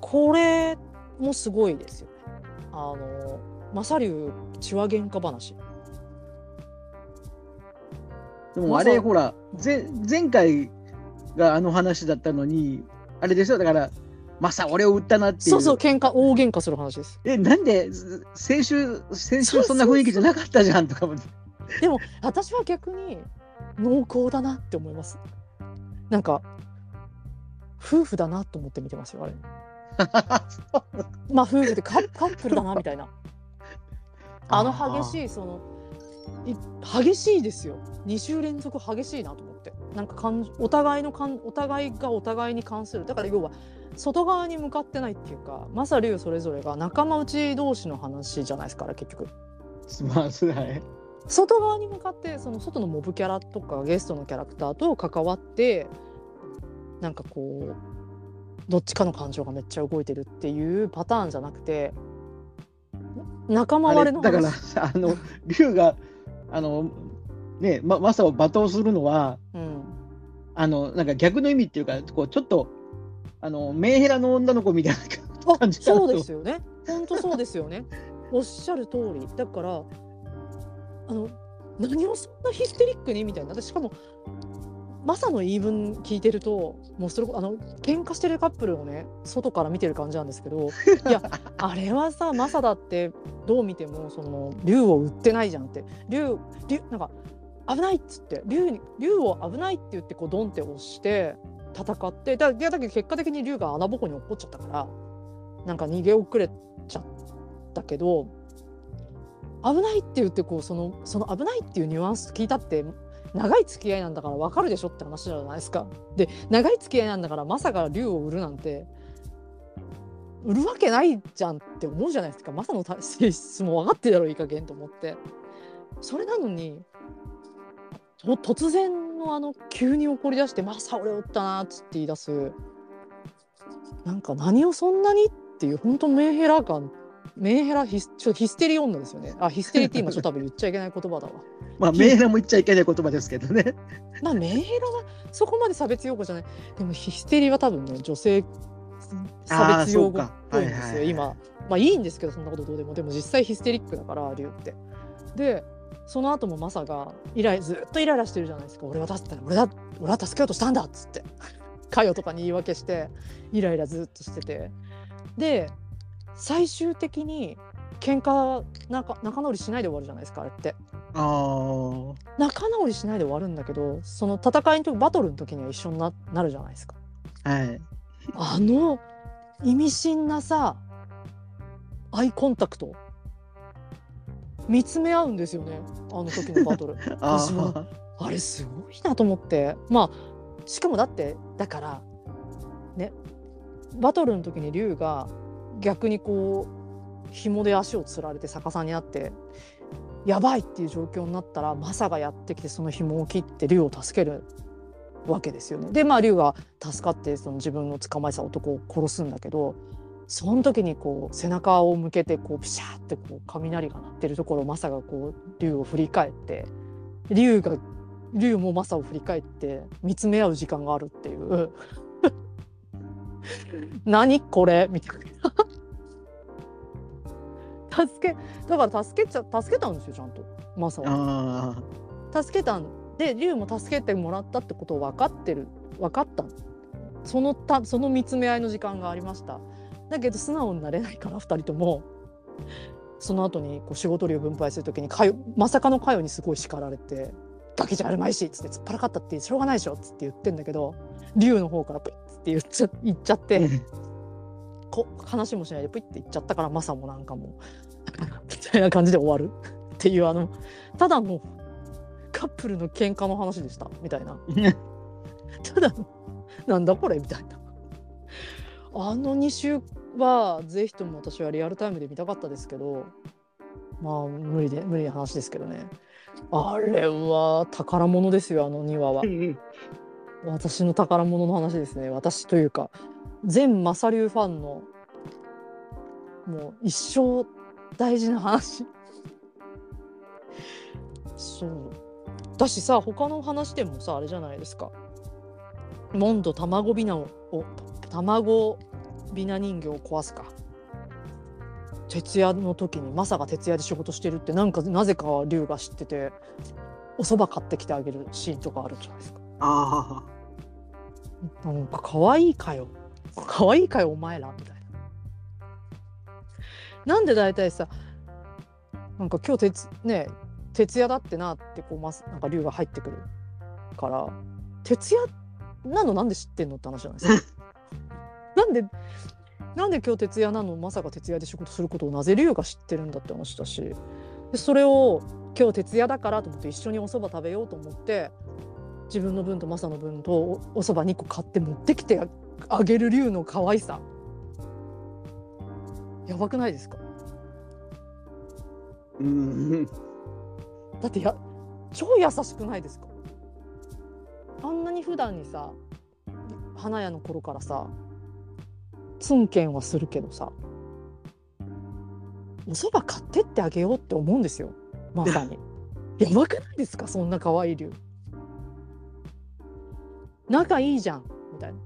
これもすごいですよあのマサリュウ血は喧嘩話。でもあれ、ほら前前回があの話だったのにあれですよ。だからまさ俺を売ったなっていう。そうそう喧嘩大喧嘩する話です。えなんで先週先週そんな雰囲気じゃなかったじゃんとかも。でも私は逆に濃厚だなって思います。なんか夫婦だなと思って見てますよあれ。まあ夫婦でカカップルだなみたいな。あの激しいその激しいですよ。2週連続激しいなと思って。なんかかんお互いのかんお互いがお互いに関する。だから要は外側に向かってないっていうかマサリュウそれぞれが仲間内同士の話じゃないですから結局。まあはい外側に向かってその外のモブキャラとかゲストのキャラクターと関わってなんかこうどっちかの感情がめっちゃ動いてるっていうパターンじゃなくて仲間割れのだからあの龍があのねまマサを罵倒するのは、うん、あのなんか逆の意味っていうかこうちょっとあのメンヘラの女の子みたいな感じそうですよね。本当そうですよね。おっしゃる通り。だからあの何をそんなヒステリックにみたいな。私しかもマサの言い分聞いてるともうそれあの喧嘩してるカップルをね外から見てる感じなんですけど いやあれはさマサだってどう見てもその竜を売ってないじゃんって。竜竜なんか危ないっつって竜に竜を危ないって言ってこうドンって押して戦ってだだけど結果的に竜が穴ぼこに落っこっちゃったからなんか逃げ遅れちゃったけど危ないって言ってこうそのその危ないっていうニュアンス聞いたって長い付き合いなんだから分かるでしょって話じゃないですか。で長い付き合いなんだからまさか竜を売るなんて売るわけないじゃんって思うじゃないですかまさの性質も分かってるだろういい加減と思ってそれなのに突然のあの急に怒り出して「まさ俺おったな」っつって言い出す。なんか何をそんなにっていう本当メンヘラ感。メンヘラヒスちょヒステリー女ですよね。あヒステリーって今ちょっと多分言っちゃいけない言葉だわ。まあメンヘラも言っちゃいけない言葉ですけどね。まあメンヘラはそこまで差別用語じゃない。でもヒステリーは多分ね女性差別用語っぽいんですよ、今。まあいいんですけどそんなことどうでも。でも実際ヒステリックだから竜って。でその後もマサがイライずっとイライラしてるじゃないですか。俺は助った俺だ俺は助けようとしたんだっつって。かよとかに言い訳してイライラずっとしてて。で最終的に喧嘩仲仲直りしないで終わるじゃないですかあれって。あ仲直りしないで終わるんだけどその戦いの時バトルの時には一緒にななるじゃないですか。あ。はい。あの意味深なさアイコンタクト見つめ合うんですよねあの時のバトル あ私もあ。あれすごいなと思ってまあしかもだってだからねバトルの時に龍が逆にこう紐で足をつられて逆さにあってやばいっていう状況になったらマサがやってきてその紐を切って龍を助けるわけですよね。でまあ龍が助かってその自分の捕まえた男を殺すんだけどその時にこう背中を向けてこうピシャーってこう雷が鳴ってるところをマサがこう龍を振り返って龍が龍もマサを振り返って見つめ合う時間があるっていう。何これ？みたいな。助けだから助けちゃ助けたんですよちゃんとマサは。あ助けたんで龍も助けてもらったってことを分かってる分かった。そのたその見つめ合いの時間がありましただけど素直になれないから2人とも。その後にこう仕事量分配する時にかよまさかのかよにすごい叱られて「ガキじゃあるまいし」っつって「突っ張らかったってしょうがないでしょ」っつって言ってんだけど龍の方からプイッつって言っちゃ言っちゃってーこ話もしないでプイッて言っちゃったからマサもなんかも。うみたいな感じで終わる。っていうあのただのカップルの喧嘩の話でした。みたいな。ただのなんだこれ？みたいなあの2週はぜひとも私はリアルタイムで見たかったですけどまあ無理で無理な話ですけどね。あれは宝物ですよあの2話は。私の宝物の話ですね。私というか全マサリューファンのもう一生大事な話。そう。だしさ他の話でもさあれじゃないですか。モンド卵ビナをを卵ビナ人形を壊すか。徹夜の時にマサが徹夜で仕事してるってなんかなぜか龍が知っててお蕎麦買ってきてあげるシーンとかあるじゃないですか。あなんか可愛いかよ。可愛いかよお前らみたいな。なんで大体さなんか今日徹ね徹夜だってなってこうまなんか龍が入ってくるから徹夜なのなんで知ってんのって話じゃないですか なんでなんで今日徹夜なの？まさか徹夜で仕事することをなぜ龍が知ってるんだって話だし。でそれを今日徹夜だからと思って一緒にお蕎麦食べようと思って自分の分とマサの分とおお蕎麦2個買って持ってきてああげる龍の可愛さ。やばくないですか？ーうん。だってや超優しくないですか？あんなに普段にさ花屋の頃からさツンケンはするけどさ。お蕎麦買ってってあげようって思うんですよ。まさに。やばくないですか？そんな可愛い龍。仲いいじゃん。みたいな。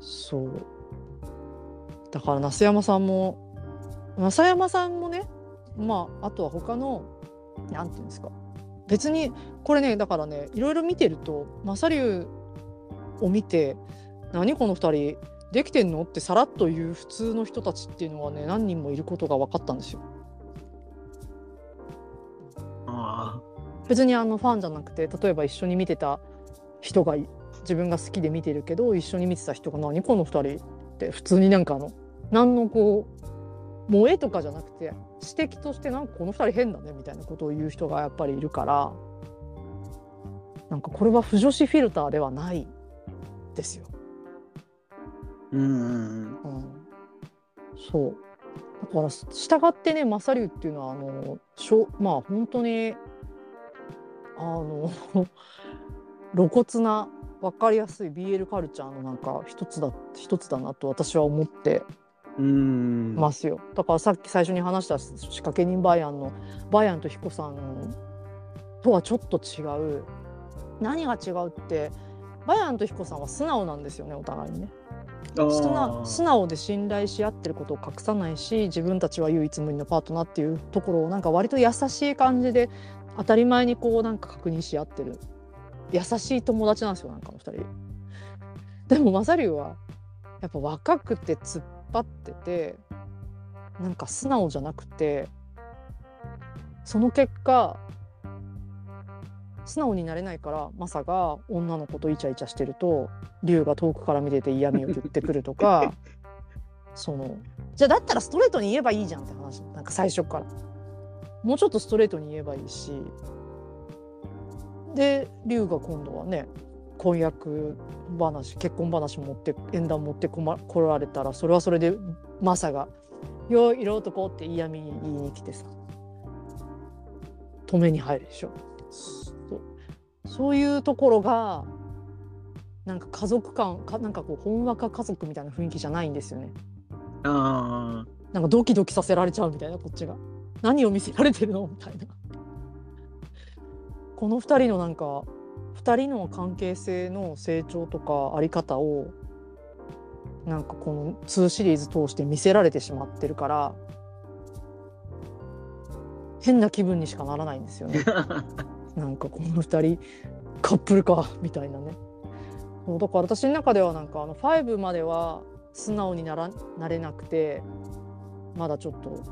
そう。だから那須山さんも正山さんもねまああとは他のなんていうんですか。別にこれねだからねいろいろ見てると正龍を見て「何この2人できてんの?」ってさらっと言う普通の人たちっていうのはね何人もいることが分かったんですよ。あ別にあのファンじゃなくて例えば一緒に見てた人が自分が好きで見てるけど一緒に見てた人が「何この2人」って普通になんかあの何のこう萌えとかじゃなくて指摘としてなんかこの2人変だねみたいなことを言う人がやっぱりいるからなんかこれは不女子フィルターではないですよ。ーうんうん、そう。だから従ってね正龍っていうのはあのしょまあ本当にあの 露骨な分かりやすい BL カルチャーのなんか一つだ一つだなと私は思ってうんますよ。だからさっき最初に話した仕掛け人バイアンのバイアンと彦さんとはちょっと違う。何が違うってバイアンと彦さんは素直なんですよねお互いにね。素直素直で信頼し合ってることを隠さないし自分たちは唯一無二のパートナーっていうところをなんか割と優しい感じで当たり前にこうなんか確認し合ってる。優しい友達なんですよなんかの2人。でもマサリュウはやっぱ若くて突っ張っててなんか素直じゃなくてその結果素直になれないからマサが女の子とイチャイチャしてると龍が遠くから見てて嫌味を言ってくるとか そのじゃあだったらストレートに言えばいいじゃんって話。なんか最初から。もうちょっとストレートに言えばいいし。で龍が今度はね婚約話結婚話持って縁談持ってこ、ま、来られたらそれはそれでマサが「よい色男」って嫌味言いに来てさ。止めに入るでしょ。そういうところがなんか家族感かなんかこうほんわか家族みたいな雰囲気じゃないんですよね。あなんかドキドキさせられちゃうみたいなこっちが何を見せられてるの？みたいな。この2人のなんか2人の関係性の成長とかあり方をなんかこの2シリーズ通して見せられてしまってるから 変な気分にしかならないんですよね。なんかこの2人カップルかみたいなね。そうだから私の中ではなんかあの5までは素直にならなれなくてまだちょっと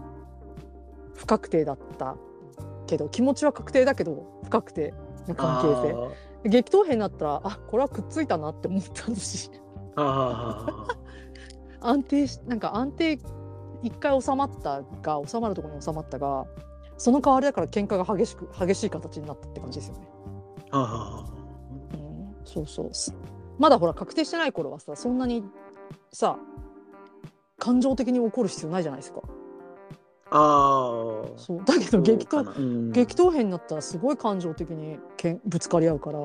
不確定だったけど気持ちは確定だけど不確定な関係性。激闘編になったらあこれはくっついたなって思ったし。安定しなんか安定一回収まったが収まるところに収まったがその代わりだから喧嘩が激しく激しい形になったって感じですよね。うん、そうそう。まだほら確定してない頃はさそんなにさ感情的に怒る必要ないじゃないですか。あそう。だけど激闘、うん、激闘編になったらすごい感情的にけんぶつかり合うから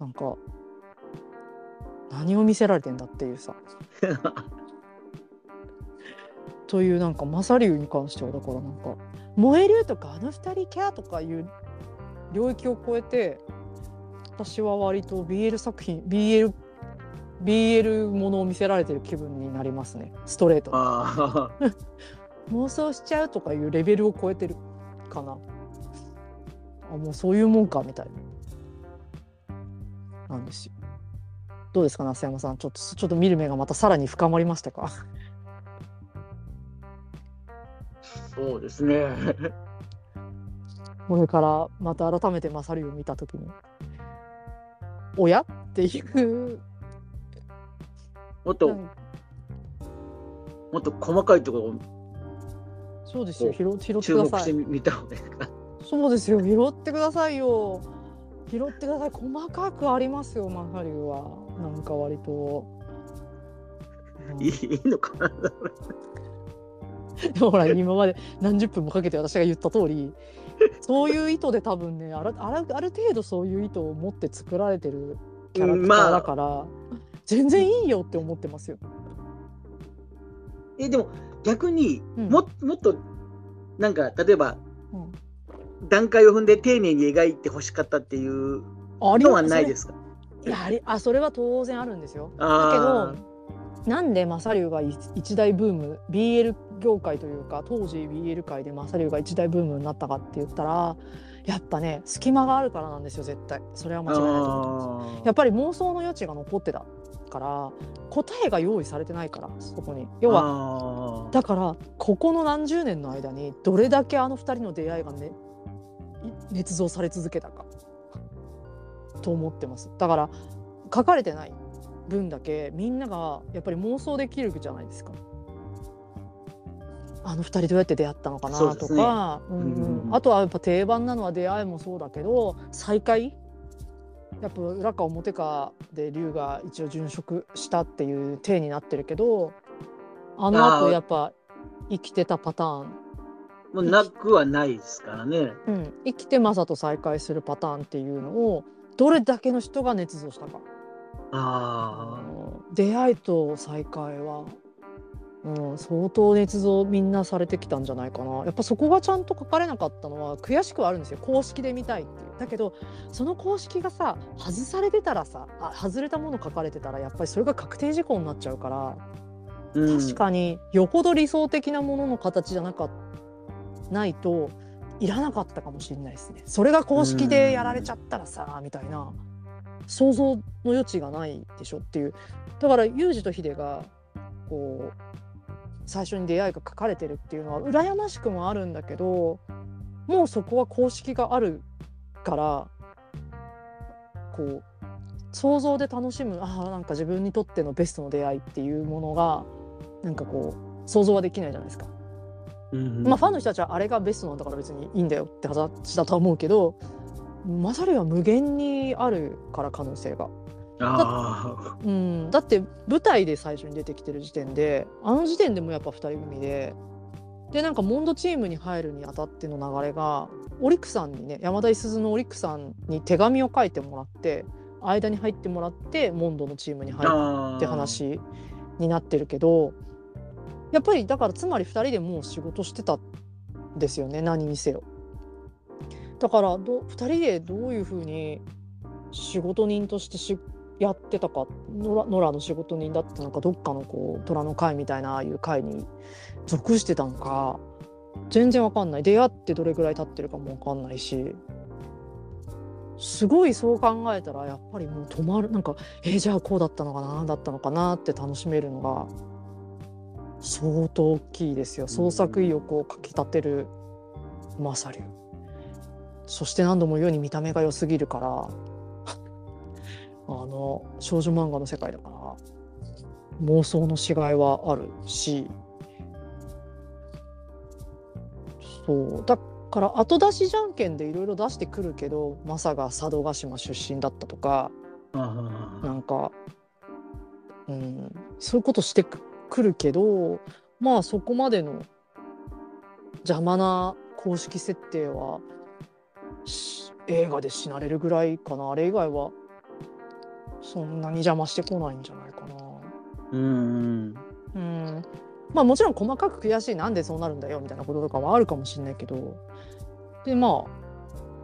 なんか何を見せられてんだっていうさ というなんかマサリュウに関してはだからなんか「燃える」とか「あの二人キャー」とかいう領域を超えて私は割と BL 作品 BL BL ものを見せられてる気分になりますね。ストレート 妄想しちゃうとかいうレベルを超えてるかな。あもうそういうもんかみたいな。なんですよ。どうですか那須山さん。ちょっとちょっと見る目がまたさらに深まりましたか？そうですね。これからまた改めてマサリを見た時に「おや?」っていう。もっと、もっと細かいところをそうですよ。拾拾ってください。見た方がいいか。そうですよ。拾ってくださいよ。拾ってください。細かくありますよマサリは。なんか割と、いいのかなで もほら今まで何十分もかけて私が言った通りそういう意図で多分ねあるあるある程度そういう意図を持って作られてるキャラクターだから、まあ、全然いいよって思ってますよ。えでも逆にも,、もっとなんか例えば、うん、段階を踏んで丁寧に描いてほしかったっていうのはないですか？いやあそれは当然あるんですよ。だけどなんでマサリュウが一大ブーム？BL 業界というか当時 BL 界でマサリュウが一大ブームになったかって言ったらやっぱね隙間があるからなんですよ絶対。それは間違いないと思ってます。やっぱり妄想の余地が残ってたから答えが用意されてないからそこに。要はだからここの何十年の間にどれだけあの2人の出会いがね捏造され続けたか。と思ってます。だから書かれてない分だけみんながやっぱり妄想できるじゃないですか。あの2人どうやって出会ったのかなとか、ね。うんうん、あとはやっぱ定番なのは出会いもそうだけど再会？やっぱ裏か表かで龍が一応殉職したっていう体になってるけどあのあとやっぱ生きてたパターン。もうなくはないですからね、うん、生きてマサと再会するパターンっていうのをどれだけの人が捏造したか。あ出会いと再会は、うん、相当捏造みんなされてきたんじゃないかな。やっぱそこがちゃんと書かれなかったのは悔しくはあるんですよ。公式で見たいっていう。だけどその公式がさ外されてたらさあ外れたもの書かれてたらやっぱりそれが確定事項になっちゃうから、うん、確かによほど理想的なものの形じゃなかないといらなかったかもしれないですね。それが公式でやられちゃったらさみたいな想像の余地がないでしょっていうだからユージとヒデがこう最初に出会いが書かれてるっていうのは羨ましくもあるんだけどもうそこは公式があるからこう想像で楽しむああなんか自分にとってのベストの出会いっていうものがなんかこう想像はできないじゃないですか。うんまあファンの人たちはあれがベストなんだから別にいいんだよって話だとは思うけどマサルは無限にあるから可能性が。だ,、うん、だって舞台で最初に出てきてる時点であの時点でもやっぱ2人組ででなんかモンドチームに入るにあたっての流れがオリックさんにね山田五十鈴のオリックさんに手紙を書いてもらって間に入ってもらってモンドのチームに入るって話になってるけどやっぱりだからつまり2人でもう仕事してたんですよね何にせよ。だからど2人でどういうふうに仕事人としてしやってたか。野良の仕事人だったのかどっかのこう虎の会みたいなああいう会に属してたのか。全然わかんない。出会ってどれぐらい経ってるかもわかんないし。すごいそう考えたらやっぱりもう止まる。なんかえー、じゃあこうだったのかなだったのかなって楽しめるのが相当大きいですよ。創作意欲をかきたてるマサリュそして何度も言うように見た目が良すぎるから あの少女漫画の世界だから妄想のしがいはあるしそう。だから後出しじゃんけんでいろいろ出してくるけどマサが佐渡島出身だったとかなんか、うん、そういうことしてくるけどまあそこまでの邪魔な公式設定は映画で死なれるぐらいかな。あれ以外はそんなに邪魔してこないんじゃないかな。うん、うん。まあもちろん細かく悔しいなんでそうなるんだよみたいなこととかはあるかもしれないけど。でま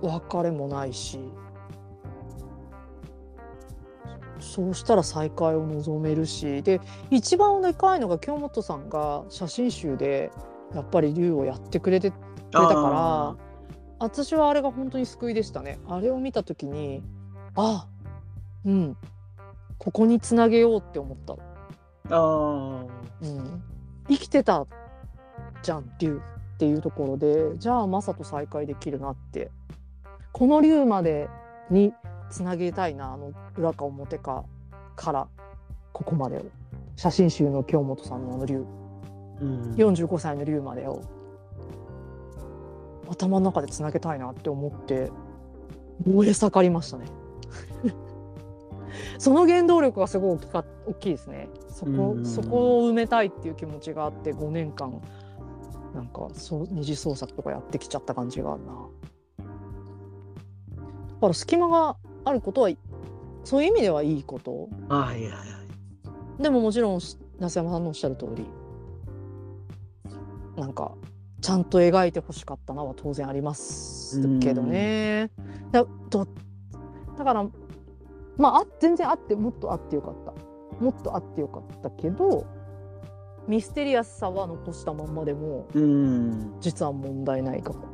あ別れもないし。そうしたら再会を望めるし。で一番でかいのが京本さんが写真集でやっぱり龍をやってくれてくれたから私はあれが本当に救いでしたね。あれを見た時にあうんここにつなげようって思った。あうん、生きてたじゃん竜っていうところでじゃあマサと再会できるなって。この竜までにつなげたいなあの裏か表かからここまでを。写真集の京本さんのあの竜、うん、45歳の竜までを頭の中でつなげたいなって思って燃え盛りましたね。その原動力がすごい大きか大きいですね。そこそこを埋めたいっていう気持ちがあって5年間なんかそう二次創作とかやってきちゃった感じがあるな。だから隙間があることはそういう意味ではいいこと。はいはいはい。でももちろん那須山さんのおっしゃる通りなんかちゃんと描いてほしかったなは当然ありますけどね。だだからまあ全然あってもっとあってよかった。もっとあってよかったけどミステリアスさは残したまんまでも実は問題ないかも。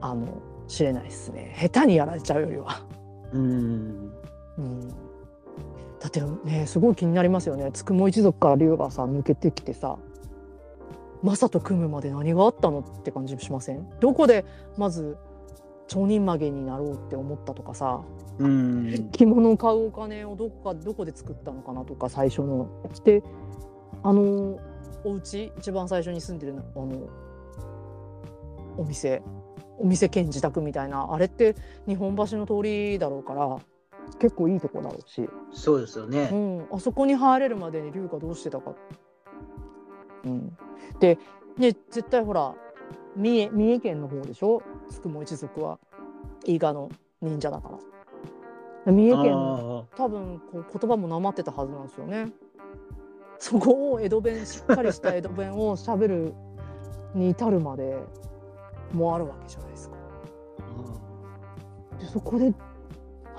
あの知れないですね。下手にやられちゃうよりは。うん。うん。だってねすごい気になりますよね。つくも一族から龍がさ抜けてきてさマサと組むまで何があったのって感じしません？どこでまず町人曲げになろうって思ったとかさ、うん、着物を買うお金をどこかどこで作ったのかなとか最初の。であのお家一番最初に住んでるあのお店。お店兼自宅みたいな。あれって日本橋の通りだろうから結構いいとこだろうし。そうですよね、うん、あそこに入れるまでに龍がどうしてたか。うん、でね絶対ほら三重三重県の方でしょ？つくも一族は。伊賀の忍者だから。三重県多分こう言葉もなまってたはずなんですよね。そこを江戸弁しっかりした江戸弁をしゃべるに至るまでもあるわけじゃないですか。でそこで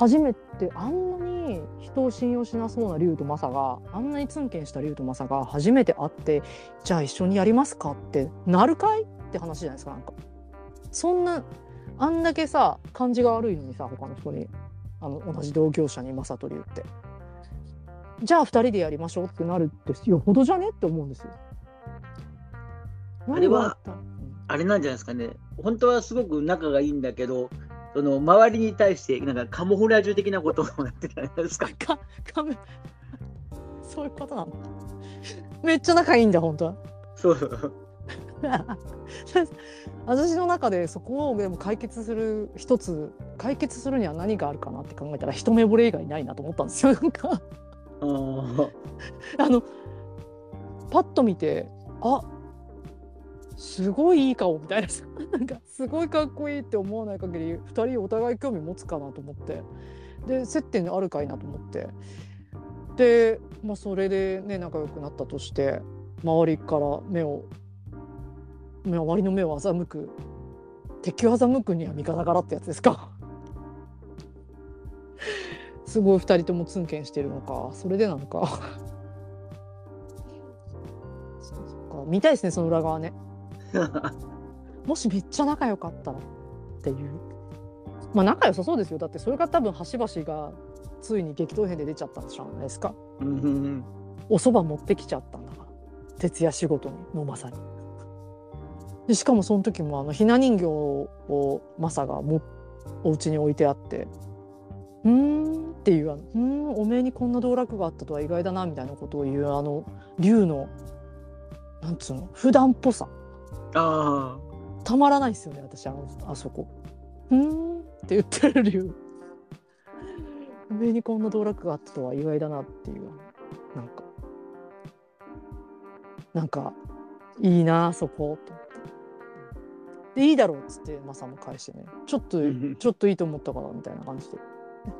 初めてあんなに人を信用しなそうな竜とマサがあんなにツンケンした竜とマサが初めて会ってじゃあ一緒にやりますかってなるかいって話じゃないですかなんか。そんなあんだけさ感じが悪いのにさ他の人に。あの同じ同業者に正取言って。じゃあ2人でやりましょうってなるってよほどじゃねって思うんですよ。あれはあれなんじゃないですかね。本当はすごく仲がいいんだけどその周りに対してなんかカモフラージュ的なことをやってたんですか。かカメそういうことなの？めっちゃ仲いいんだ本当は。そう 私の中でそこをでも解決する一つ解決するには何があるかなって考えたら一目惚れ以外ないなと思ったんですよ。なんか。あのパッと見てあすごいいい顔みたいな なんかすごいかっこいいって思わない限り2人お互い興味持つかなと思って。で接点あるかいなと思って。で、まあ、それでね仲良くなったとして周りから目を周りの目を欺く敵を欺くには味方からってやつですか。すごい2人ともツンケンしてるのか。それでなのか。そっか。見たいですねその裏側ね。もしめっちゃ仲良かったらっていう。まあ仲良さそうですよ。だってそれが多分端々がついに激闘編で出ちゃったんじゃないですか。お蕎麦持ってきちゃったんだから。徹夜仕事に。のまさに。でしかもその時もあのひな人形をマサがもお家に置いてあって「うん」っていうあの「うんおめえにこんな道楽があったとは意外だな」みたいなことを言うあの竜のなんつうの普段っぽさあたまらないですよね私あのあそこ。うんって言ってる竜おめえにこんな道楽があったとは意外だなっていう。なんか。なんかいいなそことでいいだろうっつってマサも返してね。ちょっとちょっといいと思ったからみたいな感じ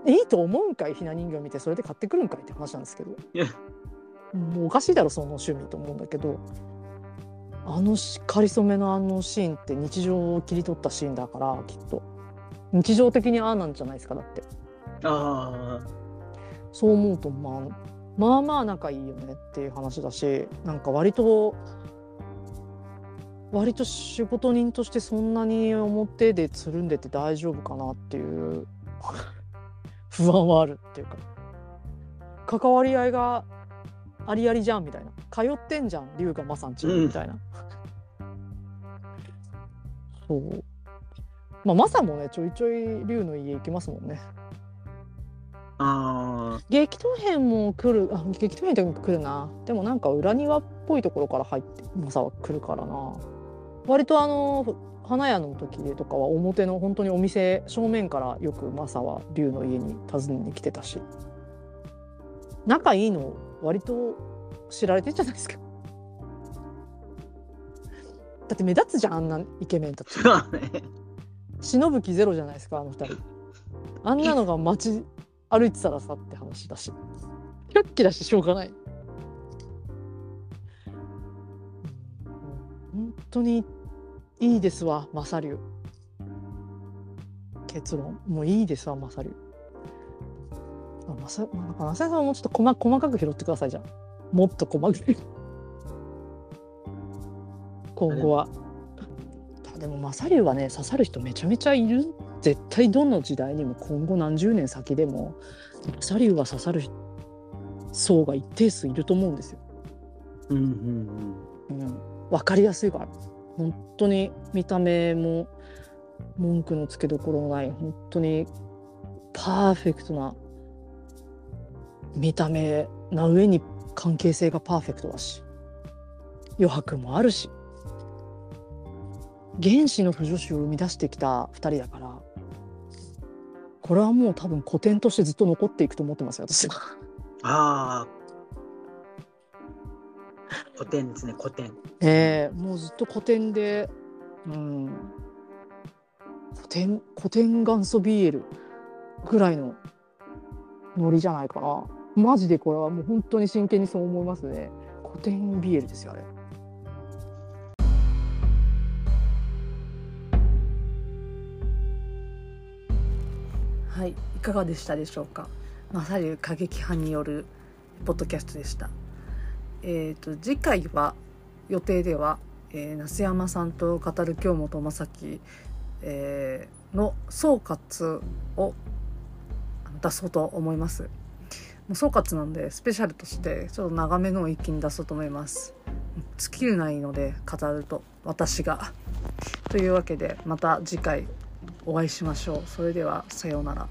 でいいと思うんかい？ひな人形見てそれで買ってくるんかい？って話なんですけど。もうおかしいだろその趣味と思うんだけどあのかりそめのあのシーンって日常を切り取ったシーンだからきっと。日常的にああなんじゃないですかだって。あそう思うとまあまあまあ仲いいよねっていう話だしなんか割と割と仕事人としてそんなに表でつるんでて大丈夫かなっていう不安はあるっていうか。関わり合いがありありじゃんみたいな。通ってんじゃん龍がまさんちみたいな、うん、そう。まあマサもねちょいちょい龍の家行きますもんね。あ激闘編も来るあ激闘編って来るな。でもなんか裏庭っぽいところから入ってマサは来るからな。割とあの花屋の時でとかは表の本当にお店正面からよくマサは龍の家に訪ねに来てたし。仲いいの割と知られてんじゃないですか。だって目立つじゃんあんなイケメンたち。忍ぶ気ゼロじゃないですかあの二人。あんなのが街歩いてたらさって話だし。キラッキラしてしょうがない。本当にいいですわマサリュ結論。もういいですわマサリュあマサなんかマサさんもうちょっと細細かく拾ってくださいじゃんもっと細かく。今後は。でも。マサリュはね刺さる人めちゃめちゃいる。絶対どの時代にも今後何十年先でもマサリュは刺さる層が一定数いると思うんですよ。うんうんうん、分かりやすいから。本当に見た目も文句のつけどころのない。本当にパーフェクトな見た目な上に関係性がパーフェクトだし余白もあるし原始の腐女子を生み出してきた2人だからこれはもう多分古典としてずっと残っていくと思ってますよ私は。ああ古典ですね古典。ええー、もうずっと古典で、うん、古典古典元祖 BL ぐらいのノリじゃないかな。マジでこれはもう本当に真剣にそう思いますね。古典 BL ですよあれ。はい、いかがでしたでしょうか？まさに過激派によるポッドキャストでした。えーと、次回は予定では、えー、那須山さんと語る京本正樹えー、の総括を出そうと思います。もう総括なんでスペシャルとしてちょっと長めのを一気に出そうと思います。尽きないので語ると私が。というわけでまた次回お会いしましょう。それではさようなら。